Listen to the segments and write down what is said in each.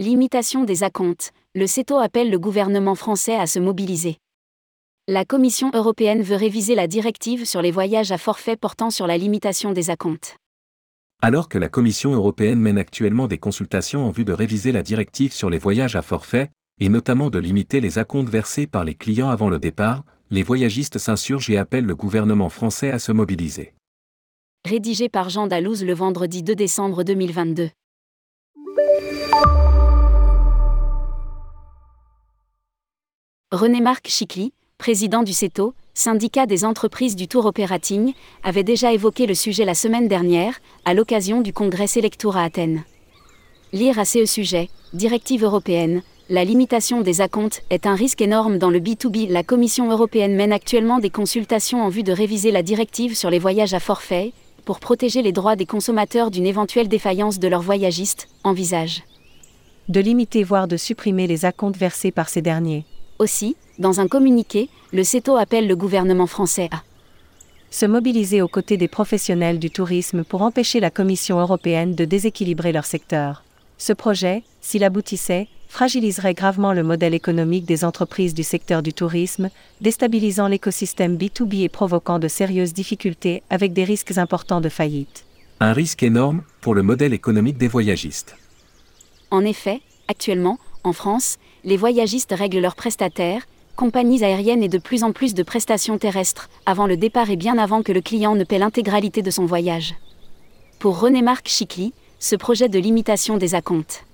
Limitation des acomptes. Le CETO appelle le gouvernement français à se mobiliser. La Commission européenne veut réviser la directive sur les voyages à forfait portant sur la limitation des acomptes. Alors que la Commission européenne mène actuellement des consultations en vue de réviser la directive sur les voyages à forfait, et notamment de limiter les acomptes versés par les clients avant le départ, les voyagistes s'insurgent et appellent le gouvernement français à se mobiliser. Rédigé par Jean Dalouse le vendredi 2 décembre 2022. René-Marc Chicly, président du CETO, syndicat des entreprises du Tour Operating, avait déjà évoqué le sujet la semaine dernière, à l'occasion du congrès Selectour à Athènes. Lire à ce sujet, directive européenne, la limitation des acomptes est un risque énorme dans le B2B. La Commission européenne mène actuellement des consultations en vue de réviser la directive sur les voyages à forfait, pour protéger les droits des consommateurs d'une éventuelle défaillance de leurs voyagistes, envisage. De limiter voire de supprimer les acomptes versés par ces derniers. Aussi, dans un communiqué, le CETO appelle le gouvernement français à se mobiliser aux côtés des professionnels du tourisme pour empêcher la Commission européenne de déséquilibrer leur secteur. Ce projet, s'il aboutissait, fragiliserait gravement le modèle économique des entreprises du secteur du tourisme, déstabilisant l'écosystème B2B et provoquant de sérieuses difficultés avec des risques importants de faillite. Un risque énorme pour le modèle économique des voyagistes. En effet, actuellement, en France, les voyagistes règlent leurs prestataires, compagnies aériennes et de plus en plus de prestations terrestres, avant le départ et bien avant que le client ne paie l'intégralité de son voyage. Pour René-Marc Chicly, ce projet de limitation des acomptes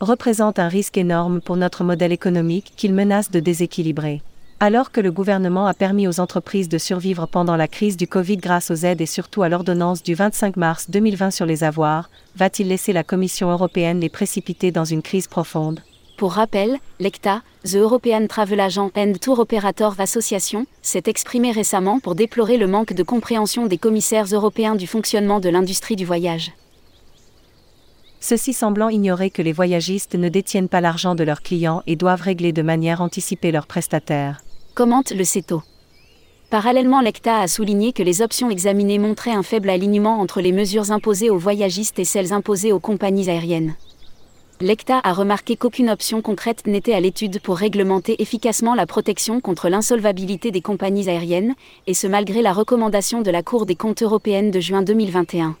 représente un risque énorme pour notre modèle économique qu'il menace de déséquilibrer. Alors que le gouvernement a permis aux entreprises de survivre pendant la crise du Covid grâce aux aides et surtout à l'ordonnance du 25 mars 2020 sur les avoirs, va-t-il laisser la Commission européenne les précipiter dans une crise profonde? Pour rappel, l'ECTA, The European Travel Agent and Tour Operator Association, s'est exprimé récemment pour déplorer le manque de compréhension des commissaires européens du fonctionnement de l'industrie du voyage. Ceci semblant ignorer que les voyagistes ne détiennent pas l'argent de leurs clients et doivent régler de manière anticipée leurs prestataires. Commente le CETO. Parallèlement, l'ECTA a souligné que les options examinées montraient un faible alignement entre les mesures imposées aux voyagistes et celles imposées aux compagnies aériennes l'ECTA a remarqué qu'aucune option concrète n'était à l'étude pour réglementer efficacement la protection contre l'insolvabilité des compagnies aériennes, et ce malgré la recommandation de la Cour des comptes européenne de juin 2021.